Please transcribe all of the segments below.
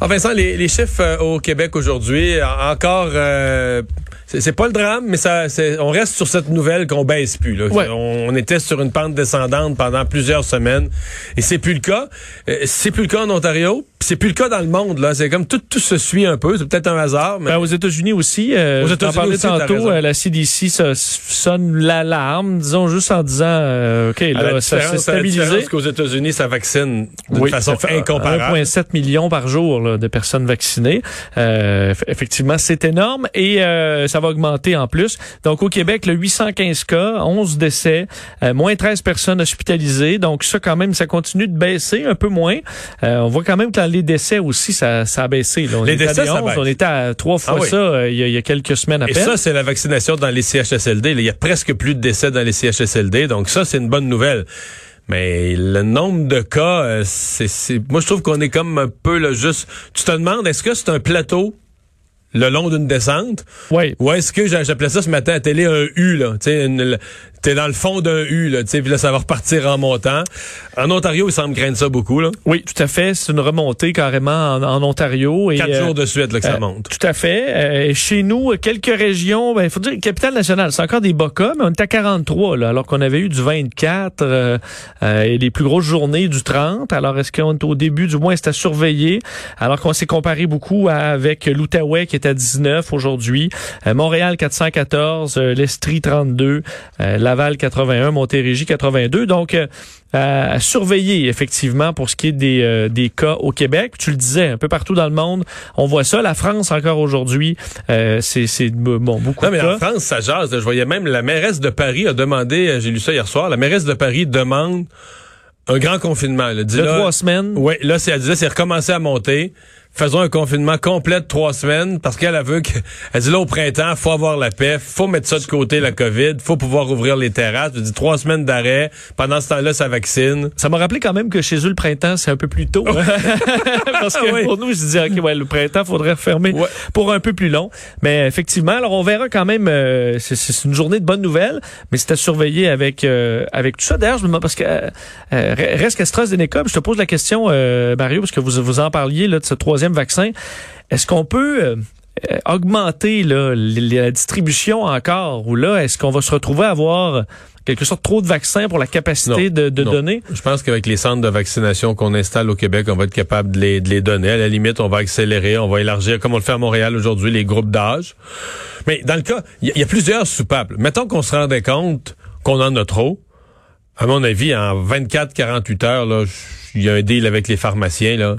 Ah, Vincent, les, les chiffres euh, au Québec aujourd'hui, en- encore, euh, c'est pas le drame, mais ça, c'est- on reste sur cette nouvelle qu'on baisse plus. Là. Ouais. On, on était sur une pente descendante pendant plusieurs semaines, et c'est plus le cas. Euh, c'est plus le cas en Ontario, c'est plus le cas dans le monde. Là, c'est comme tout, tout se suit un peu. C'est peut-être un hasard, mais Ben, aux États-Unis aussi. Euh, Aux États-Unis tantôt. euh, la CDC ça, sonne l'alarme, disons juste en disant, euh, ok, à la là, ça s'est stabilisé. différence qu'aux États-Unis, ça vaccine d'une Oui, façon ça fait incomparable. 1,7 million par jour là, de personnes vaccinées. Euh, eff- effectivement, c'est énorme et euh, ça va augmenter en plus. Donc au Québec, le 815 cas, 11 décès, euh, moins 13 personnes hospitalisées. Donc ça quand même, ça continue de baisser un peu moins. Euh, on voit quand même que dans les décès aussi, ça, ça a baissé. là. On Les décès, des ça 11, baisse. on était à trois fois Ah oui. ça euh, il y, a, il y a quelques semaines à Et peine. ça, c'est la vaccination dans les CHSLD. là. Il y a presque plus de décès dans les CHSLD. Donc ça, c'est une bonne nouvelle. Mais le nombre de cas, c'est, c'est- moi je trouve qu'on est comme un peu là, juste. Tu te demandes, est-ce que c'est un plateau? Le long d'une descente, oui. ou est-ce que j'a- j'appelais ça ce matin à télé un U là, tu sais, une- t'es dans le fond d'un U là, tu sais, là ça va repartir en montant. En Ontario, il semble craindre ça beaucoup là. Oui, tout à fait. C'est une remontée carrément en, en Ontario. Et, Quatre euh, jours de suite là, que ça Euh, monte. Tout à fait. Euh, chez nous, quelques régions, ben, il faut dire, capitale nationale, c'est encore des bas cas, mais on est à 43, là, alors qu'on avait eu du 24 euh, euh, et les plus grosses journées du 30. Alors, est-ce qu'on est au début, du moins, c'est à surveiller, alors qu'on s'est comparé beaucoup à- avec l'Outaouais qui est à 19 aujourd'hui, Montréal 414, euh, l'Estrie 32, euh, Laval 81, Montérégie 82. Donc, euh, à surveiller effectivement pour ce qui est des, euh, des cas au Québec. Tu le disais, un peu partout dans le monde, on voit ça. La France encore aujourd'hui, euh, c'est bon beaucoup Non, mais de en. France, ça jase. Je voyais même la mairesse de Paris a demandé, euh, j'ai lu ça hier soir, la mairesse de Paris demande un grand confinement. Elle dit De là, trois semaines. Oui, là, c'est, elle disait, c'est recommencé à monter. Faisons un confinement complet de trois semaines parce qu'elle a vu que, elle dit là, au printemps, faut avoir la paix, faut mettre ça de côté, la COVID, faut pouvoir ouvrir les terrasses. Elle dit trois semaines d'arrêt. Pendant ce temps-là, ça vaccine. Ça m'a rappelé quand même que chez eux, le printemps, c'est un peu plus tôt. Parce que Oui. pour nous, je disais, OK, ouais, le printemps, faudrait refermer Ouais. pour un peu plus long. Mais effectivement, alors on verra quand même, euh, c'est- une journée de bonnes nouvelles, mais c'est à surveiller avec euh, avec tout ça. D'ailleurs, je me demande, parce que euh, euh, reste qu'AstraZeneca, je te pose la question, euh, Mario, parce que vous, vous en parliez là, de ce troisième vaccin. Est-ce qu'on peut... euh, augmenter là, la distribution encore ou là est-ce qu'on va se retrouver à avoir quelque sorte trop de vaccins pour la capacité Non, de, de non. donner? Je pense qu'avec les centres de vaccination qu'on installe au Québec, on va être capable de les, de les donner. À la limite, on va accélérer, on va élargir, comme on le fait à Montréal aujourd'hui, les groupes d'âge. Mais dans le cas, il y, y a plusieurs soupapes. Mettons qu'on se rendait compte qu'on en a trop. À mon avis, en 24-48 heures, il y a un deal avec les pharmaciens, là.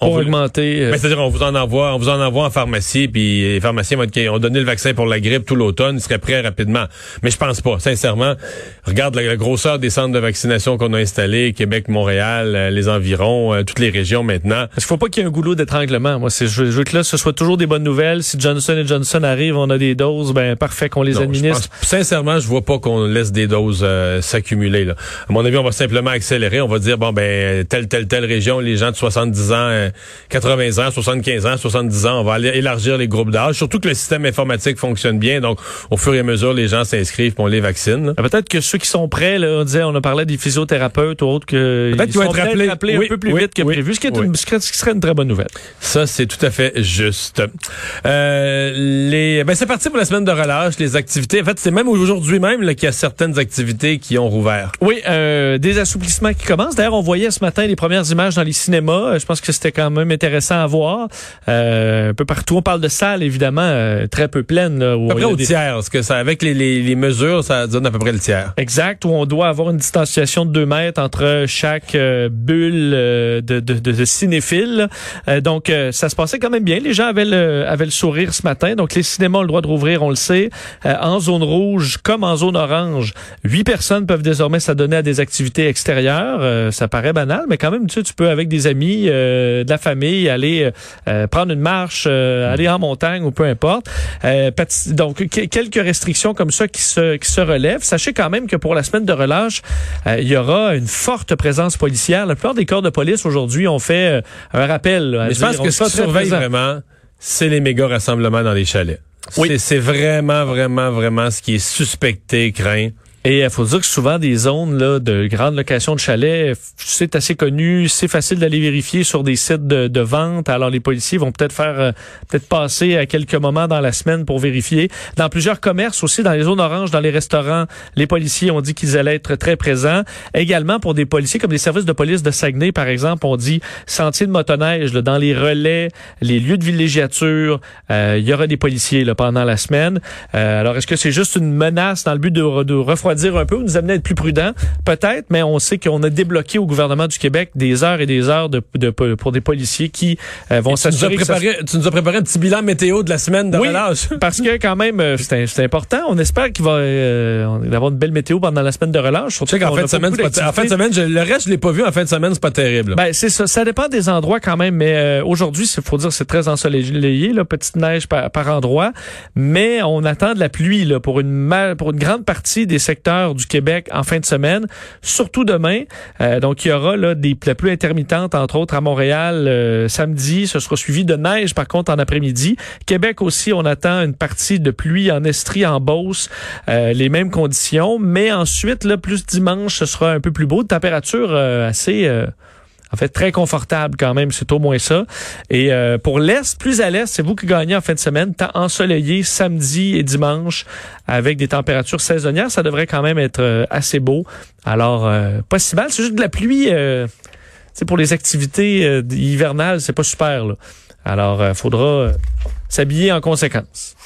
On vous- augmenter. euh, ben, c'est-à-dire, on vous en envoie, on vous en envoie en pharmacie, puis les pharmaciens vont être, ont donné le vaccin pour la grippe tout l'automne, ils seraient prêts rapidement. Mais je pense pas, sincèrement. Regarde la, la grosseur des centres de vaccination qu'on a installés, Québec, Montréal, euh, les environs, euh, toutes les régions maintenant. Qu'il faut pas qu'il y ait un goulot d'étranglement. Moi, c'est, je, veux- que là, ce soit toujours des bonnes nouvelles. Si Johnson et Johnson arrivent, on a des doses, ben parfait qu'on les Non, je administre. pense- sincèrement, je vois pas qu'on laisse des doses euh, s'accumuler. Là. À mon avis, on va simplement accélérer. On va dire bon ben telle telle telle région, les gens de 70 ans, euh, 80 ans, 75 ans, 70 ans, on va aller élargir les groupes d'âge. Surtout que le système informatique fonctionne bien, donc au fur et à mesure, les gens s'inscrivent, on les vaccine. Ah, Peut-être que ceux qui sont prêts, là, on disait, on a parlé des physiothérapeutes ou autres que Peut-être qu'ils vont être. Oui, un peu plus oui, vite que oui, prévu, ce qui, est une, ce qui serait une très bonne nouvelle. Ça, c'est tout à fait juste. Euh, les, ben c'est parti pour la semaine de relâche, les activités. En fait, c'est même aujourd'hui même qu'il y a certaines activités qui ont rouvert. Oui, euh, des assouplissements qui commencent. D'ailleurs, on voyait ce matin les premières images dans les cinémas. Euh, Je pense que c'était quand même intéressant à voir. Euh, un peu partout, on parle de salles, évidemment, euh, très peu pleines. Là, où À peu il y près a au des- tiers, parce que ça, avec les, les, les mesures, ça donne à peu près le tiers. Exact, où on doit avoir une distanciation de 2 mètres entre chaque euh, bulle euh, de, de, de, de cinéphiles. Euh, donc, euh, ça se passait quand même bien. Les gens avaient le, avaient le sourire ce matin. Donc, les cinémas ont le droit de rouvrir, on le sait. Euh, en zone rouge comme en zone orange, huit personnes peuvent désormais s'adonner à des activités extérieures. Euh, ça paraît banal, mais quand même, tu sais, tu peux avec des amis, euh, de la famille, aller euh, prendre une marche, euh, aller en montagne ou peu importe. Euh, donc, que- quelques restrictions comme ça qui se, qui se relèvent. Sachez quand même que pour la semaine de relâche, euh, il y aura une forte présence policière. La plupart des corps de police aujourd'hui ont fait euh, un rappel. là, à Mais je pense que ce qui surveille présent. vraiment, c'est les méga rassemblements dans les chalets. Oui. C'est vraiment, vraiment, vraiment ce qui est suspecté, craint. Et il faut dire que souvent des zones là, de grande location de chalets, c'est assez connu, c'est facile d'aller vérifier sur des sites de, vente. Alors les policiers vont peut-être faire, euh, peut-être passer à quelques moments dans la semaine pour vérifier. Dans plusieurs commerces aussi, dans les zones oranges, dans les restaurants, les policiers ont dit qu'ils allaient être très présents. Également pour des policiers comme les services de police de Saguenay, par exemple, on dit sentier de motoneige là, dans les relais, les lieux de villégiature. Euh, il y aura des policiers là, pendant la semaine. Euh, alors est-ce que c'est juste une menace dans le but de refroidir dire un peu, nous amener à être plus prudents, peut-être, mais on sait qu'on a débloqué au gouvernement du Québec des heures et des heures de, pour des policiers qui euh, vont s'assurer. Tu nous as préparé un petit bilan météo de la semaine de oui, relâche. parce que quand même, euh, c'est important. On espère qu'il va euh, avoir une belle météo pendant la semaine de relâche. Tu sais qu'en fin de semaine, en fin de semaine, le reste je l'ai pas vu. En fin de semaine, c'est pas terrible. Ben c'est ça. Ça dépend des endroits quand même, mais aujourd'hui, il faut dire, c'est très ensoleillé, là, petite neige par, par endroit, mais on attend de la pluie là pour une pour une grande partie des secteurs du Québec en fin de semaine, surtout demain. Euh, donc, il y aura là, des, la pluie intermittente, entre autres à Montréal, euh, samedi. Ce sera suivi de neige, par contre, en après-midi. Québec aussi, on attend une partie de pluie en Estrie, en Beauce, euh, les mêmes conditions. Mais ensuite, là, plus dimanche, ce sera un peu plus beau. De température assez en fait, très confortable quand même, c'est au moins ça. Et euh, pour l'Est, plus à l'Est, c'est vous qui gagnez en fin de semaine, temps ensoleillé samedi et dimanche avec des températures saisonnières. Ça devrait quand même être euh, assez beau. Alors, euh, pas si mal. C'est juste de la pluie. c'est pour les activités hivernales, c'est pas super. Là. Alors, il faudra s'habiller en conséquence.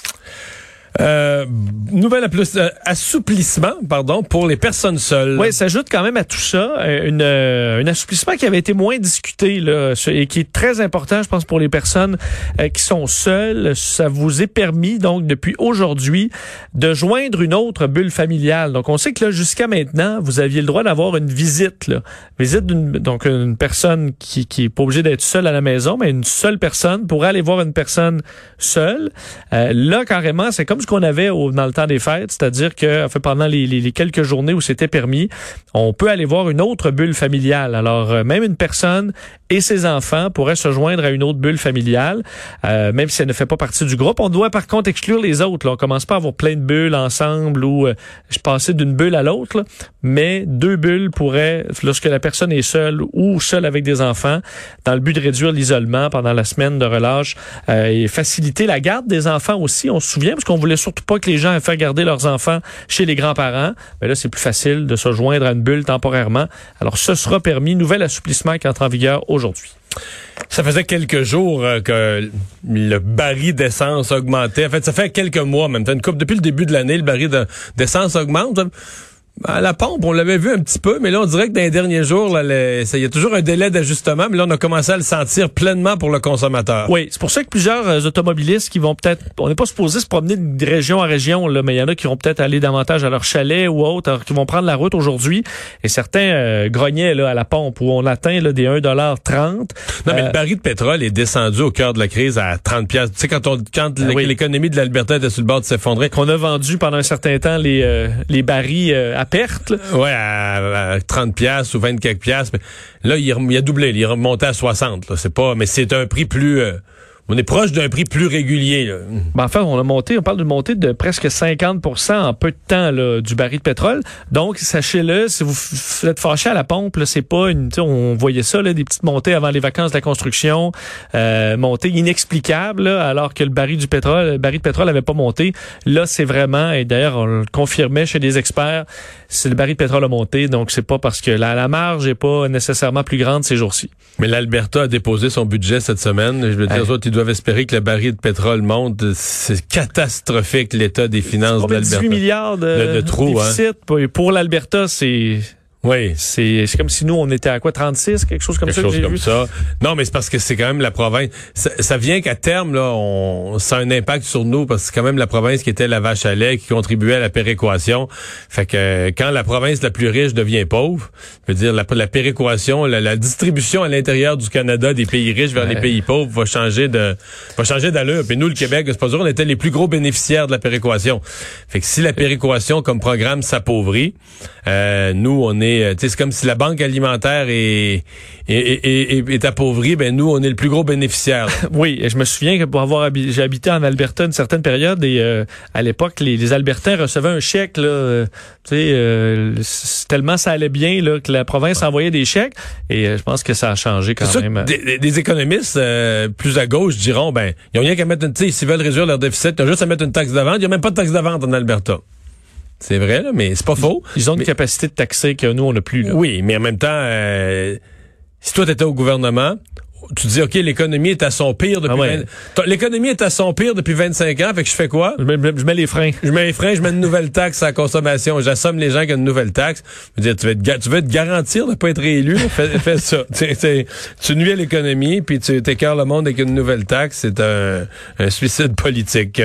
Euh, nouvelle euh, assouplissement, pardon, pour les personnes seules. Oui, s'ajoute quand même à tout ça euh, une, un assouplissement qui avait été moins discuté là, et qui est très important, je pense, pour les personnes qui sont seules. Ça vous est permis donc depuis aujourd'hui de joindre une autre bulle familiale. Donc on sait que là jusqu'à maintenant, vous aviez le droit d'avoir une visite, là. visite d'une donc une personne qui qui est pas obligée d'être seule à la maison, mais une seule personne pour aller voir une personne seule. là carrément, c'est comme ce qu'on avait au, dans le temps des fêtes, c'est-à-dire que pendant les, les, quelques journées où c'était permis, on peut aller voir une autre bulle familiale. Alors, euh, même une personne et ses enfants pourraient se joindre à une autre bulle familiale, euh, même si elle ne fait pas partie du groupe. On doit par contre exclure les autres. Là. On commence pas à avoir plein de bulles ensemble ou euh, je passais d'une bulle à l'autre, mais deux bulles pourraient, lorsque la personne est seule ou seule avec des enfants, dans le but de réduire l'isolement pendant la semaine de relâche et faciliter la garde des enfants aussi. On se souvient parce qu'on voulait surtout pas que les gens aient fait garder leurs enfants chez les grands-parents. Mais là, c'est plus facile de se joindre à une bulle temporairement. Alors, ce sera permis. Nouvel assouplissement qui entre en vigueur aujourd'hui. Ça faisait quelques jours euh, que le baril d'essence augmentait. En fait, ça fait quelques mois même. Depuis le début de l'année, le baril d'essence augmente. À la pompe, on l'avait vu un petit peu, mais là, on dirait que dans les derniers jours, il y a toujours un délai d'ajustement, mais là, on a commencé à le sentir pleinement pour le consommateur. Oui, c'est pour ça que plusieurs euh, automobilistes qui vont peut-être, on n'est pas supposé se promener de région en région, là, mais il y en a qui vont peut-être aller davantage à leur chalet ou autre, qui vont prendre la route aujourd'hui, et certains euh, grognaient là, à la pompe où on atteint là, des 1,30 Non, mais le euh, baril de pétrole est descendu au cœur de la crise à 30 pièces. Tu sais, quand, on, quand ah l'économie de l'Alberta était sur le bord de s'effondrer. Qu'on a vendu pendant un certain temps les, les barils à perte. Ouais, à, 30 pièces ou 24 pièces. Là, il, il, a doublé, il est remonté à 60. C'est pas, mais c'est un prix plus. Euh, on est proche d'un prix plus régulier. Là. Ben, enfin, on a monté, on parle d'une montée de presque 50% en peu de temps là, du baril de pétrole. Donc, sachez-le, si vous, êtes fâché à la pompe, c'est pas une. On voyait ça, là, des petites montées avant les vacances de la construction, euh, montées inexplicables, alors que le baril du pétrole, le baril de pétrole n'avait pas monté. Là, c'est vraiment, et d'ailleurs, on le confirmait chez des experts, c'est le baril de pétrole a monté, donc c'est pas parce que la, la marge est pas nécessairement plus grande ces jours-ci. Mais l'Alberta a déposé son budget cette semaine. Je veux dire, ils doivent espérer que le baril de pétrole monte. C'est catastrophique l'état des finances de l'Alberta. 18 milliards de, de, trous, hein. déficit? Hein? Pour l'Alberta, c'est oui. C'est comme si nous, on était à quoi, 36, quelque chose comme quelque ça? Chose comme ça. Non, mais c'est parce que c'est quand même la province. Ça, vient qu'à terme, là, on, ça a un impact sur nous parce que c'est quand même la province qui était la vache à lait, qui contribuait à la péréquation. Fait que quand la province la plus riche devient pauvre, je veux dire, la, la péréquation, la, distribution à l'intérieur du Canada des pays riches vers les pays pauvres va changer de, va changer d'allure. Puis nous, le Québec, c'est pas sûr, on était les plus gros bénéficiaires de la péréquation. Fait que si la péréquation comme programme s'appauvrit, euh, nous, on est est, euh, c'est comme si la banque alimentaire est, est, est, appauvrie, ben nous, on est le plus gros bénéficiaire. oui, et je me souviens que pour avoir habité, j'ai habité en Alberta une certaine période et euh, à l'époque, les, les, Albertains recevaient un chèque, là, euh, tu sais, tellement ça allait bien là, que la province envoyait des chèques et je pense que ça a changé quand même. Des, des, économistes plus à gauche diront, ben, ils ont rien qu'à mettre, sais, s'ils veulent réduire leur déficit, ils ont juste à mettre une taxe de vente. Il n'y a même pas de taxe de vente en Alberta. C'est vrai, là, mais c'est pas faux. Ils ont une capacité de taxer que nous, on n'a plus. Là. Oui, mais en même temps, euh, si toi, tu étais au gouvernement, tu dis, OK, l'économie est à son pire depuis... Ah l'économie est à son pire depuis 25 ans, fait que je fais quoi? Je mets, les freins. Je mets les freins, je mets une nouvelle taxe à la consommation. J'assomme les gens qui ont une nouvelle taxe. Je veux dire, tu veux te, tu veux te garantir de pas être réélu, fais, fais ça. tu nuis à l'économie, puis tu t'écœures le monde avec une nouvelle taxe. C'est un, un, suicide politique.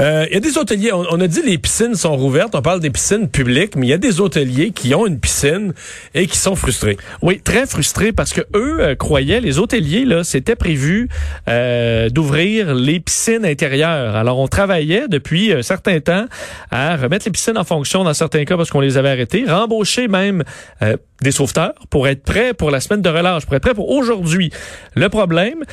Euh, il y a des hôteliers, on, on, a dit les piscines sont rouvertes, on parle des piscines publiques, mais il y a des hôteliers qui ont une piscine et qui sont frustrés. Oui, très frustrés parce que eux euh, croyaient, les hôteliers, là, c'était prévu euh, d'ouvrir les piscines intérieures. Alors, on travaillait depuis un certain temps à remettre les piscines en fonction dans certains cas parce qu'on les avait arrêtés, rembaucher même euh, des sauveteurs pour être prêts pour la semaine de relâche, pour être prêts pour aujourd'hui. Le problème,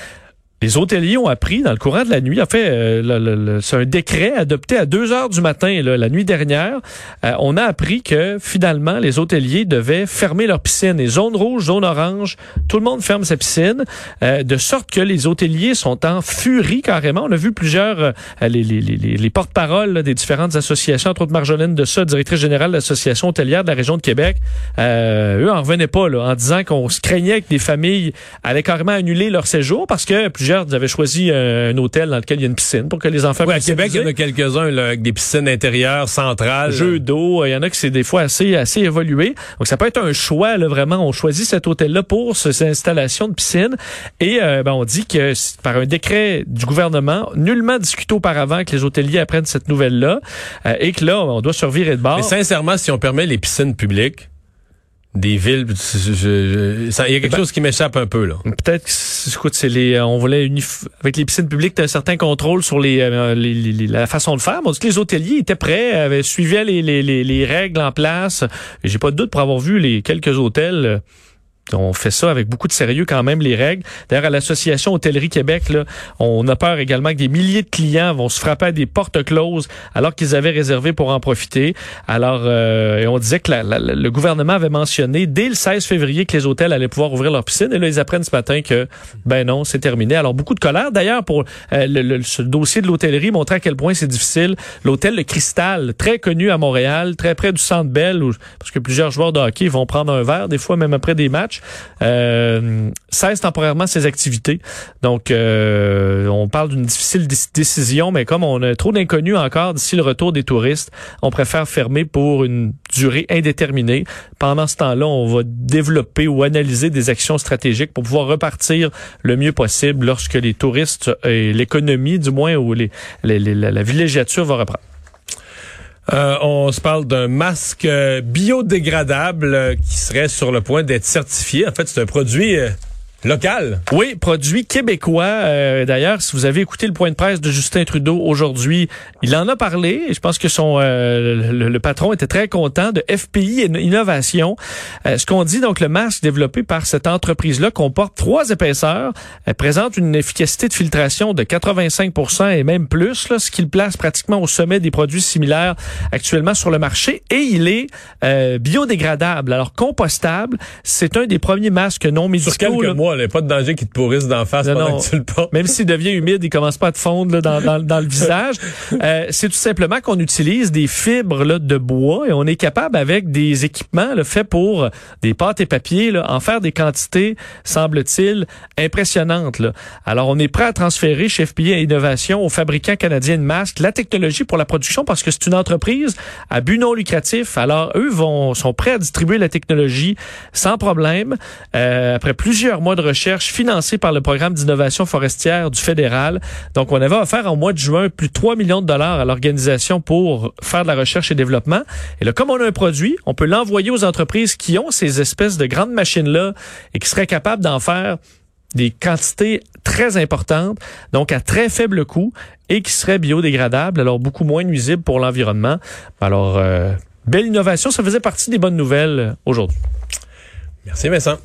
les hôteliers ont appris dans le courant de la nuit, en fait, euh, c'est un décret adopté à 2 heures du matin la nuit dernière. Euh, on a appris que finalement, les hôteliers devaient fermer leurs piscines. Les zones rouges, zones oranges, tout le monde ferme sa piscine, euh, de sorte que les hôteliers sont en furie carrément. On a vu plusieurs, les, les, les, les porte-paroles des différentes associations, entre autres Marjolaine de ça, directrice générale de l'association hôtelière de la région de Québec. eux en revenaient pas là, en disant qu'on se craignait que des familles allaient carrément annuler leur séjour parce que vous avez choisi un, hôtel dans lequel il y a une piscine pour que les enfants oui, à Québec, il y en a quelques-uns avec des piscines intérieures, centrales. Jeux d'eau, il y en a qui c'est des fois assez assez évolué. Donc ça peut être un choix là, vraiment. On choisit cet hôtel-là pour ces installations de piscine et euh, ben, on dit que par un décret du gouvernement, nullement discuté auparavant que les hôteliers apprennent cette nouvelle-là euh, et que là on doit survivre de bord. Mais sincèrement, si on permet les piscines publiques des villes. Il y a quelque ben, chose qui m'échappe un peu là. Peut-être, écoute, c'est les, on voulait avec les piscines publiques, un certain contrôle sur les, euh, la façon de faire. On dit que les hôteliers étaient prêts, avaient suivaient les, les, les, règles en place. J'ai pas de doute pour avoir vu les quelques hôtels on fait ça avec beaucoup de sérieux quand même, les règles. D'ailleurs, à l'Association Hôtellerie Québec, là, on a peur également que des milliers de clients vont se frapper à des portes closes alors qu'ils avaient réservé pour en profiter. Alors, euh, on disait que le gouvernement avait mentionné dès le 16 février que les hôtels allaient pouvoir ouvrir leurs piscines. Et là, ils apprennent ce matin que, ben non, c'est terminé. Alors, beaucoup de colère. D'ailleurs, pour euh, le, ce dossier de l'hôtellerie, montrer à quel point c'est difficile. L'hôtel Le Cristal, très connu à Montréal, très près du Centre Bell, où, parce que plusieurs joueurs de hockey vont prendre un verre, des fois même après des matchs euh, cesse temporairement ses activités. Donc, euh, on parle d'une difficile décision, mais comme on a trop d'inconnus encore d'ici le retour des touristes, on préfère fermer pour une durée indéterminée. Pendant ce temps-là, on va développer ou analyser des actions stratégiques pour pouvoir repartir le mieux possible lorsque les touristes et l'économie, du moins, ou les, la villégiature va reprendre. Euh, on se parle d'un masque euh, biodégradable euh, qui serait sur le point d'être certifié. En fait, c'est un produit Local? Oui, produit québécois. Euh, d'ailleurs, si vous avez écouté le point de presse de Justin Trudeau aujourd'hui, il en a parlé. Et je pense que son euh, le, patron était très content de FPI Innovation. Euh, ce qu'on dit, donc, le masque développé par cette entreprise-là comporte trois épaisseurs, Elle présente une efficacité de filtration de 85% et même plus, là, ce qui le place pratiquement au sommet des produits similaires actuellement sur le marché. Et il est biodégradable, alors compostable. C'est un des premiers masques non médicaux il n'y a pas de danger qu'il te pourrisse d'en face pendant que tu le portes. Même s'il devient humide, il commence pas à te fondre dans, dans, le visage. Euh, c'est tout simplement qu'on utilise des fibres là, de bois et on est capable avec des équipements là, faits pour des pâtes et papiers là, en faire des quantités, semble-t-il, impressionnantes. Là. Alors on est prêt à transférer chez FPI Innovation au fabricant canadien de masques la technologie pour la production parce que c'est une entreprise à but non lucratif. Alors eux vont sont prêts à distribuer la technologie sans problème. Euh, après plusieurs mois de recherche financé par le programme d'innovation forestière du fédéral. Donc, on avait offert en mois de juin plus de 3 millions de dollars à l'organisation pour faire de la recherche et développement. Et là, comme on a un produit, on peut l'envoyer aux entreprises qui ont ces espèces de grandes machines-là et qui seraient capables d'en faire des quantités très importantes, donc à très faible coût et qui seraient biodégradables, alors beaucoup moins nuisibles pour l'environnement. Alors, euh, belle innovation. Ça faisait partie des bonnes nouvelles aujourd'hui. Merci Vincent.